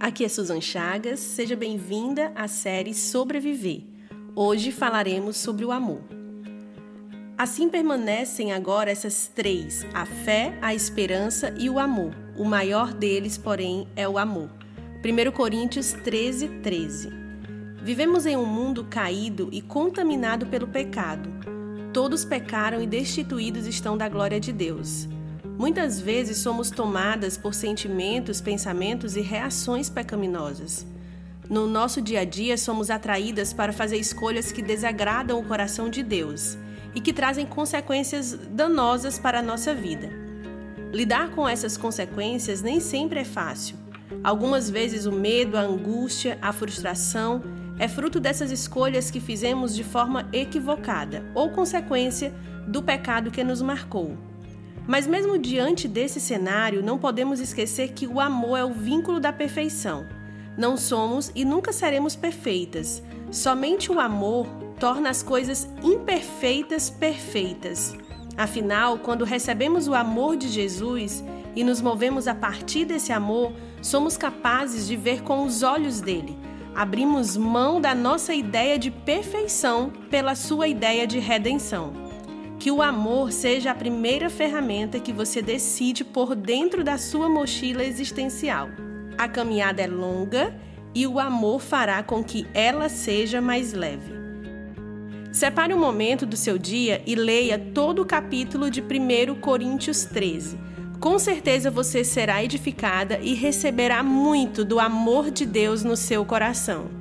Aqui é Susan Chagas, seja bem-vinda à série Sobreviver. Hoje falaremos sobre o amor. Assim permanecem agora essas três: a fé, a esperança e o amor. O maior deles, porém, é o amor. 1 Coríntios 13, 13. Vivemos em um mundo caído e contaminado pelo pecado. Todos pecaram e destituídos estão da glória de Deus. Muitas vezes somos tomadas por sentimentos, pensamentos e reações pecaminosas. No nosso dia a dia, somos atraídas para fazer escolhas que desagradam o coração de Deus e que trazem consequências danosas para a nossa vida. Lidar com essas consequências nem sempre é fácil. Algumas vezes o medo, a angústia, a frustração é fruto dessas escolhas que fizemos de forma equivocada ou consequência do pecado que nos marcou. Mas, mesmo diante desse cenário, não podemos esquecer que o amor é o vínculo da perfeição. Não somos e nunca seremos perfeitas. Somente o amor torna as coisas imperfeitas perfeitas. Afinal, quando recebemos o amor de Jesus e nos movemos a partir desse amor, somos capazes de ver com os olhos dele. Abrimos mão da nossa ideia de perfeição pela sua ideia de redenção. Que o amor seja a primeira ferramenta que você decide por dentro da sua mochila existencial. A caminhada é longa e o amor fará com que ela seja mais leve. Separe um momento do seu dia e leia todo o capítulo de 1 Coríntios 13. Com certeza você será edificada e receberá muito do amor de Deus no seu coração.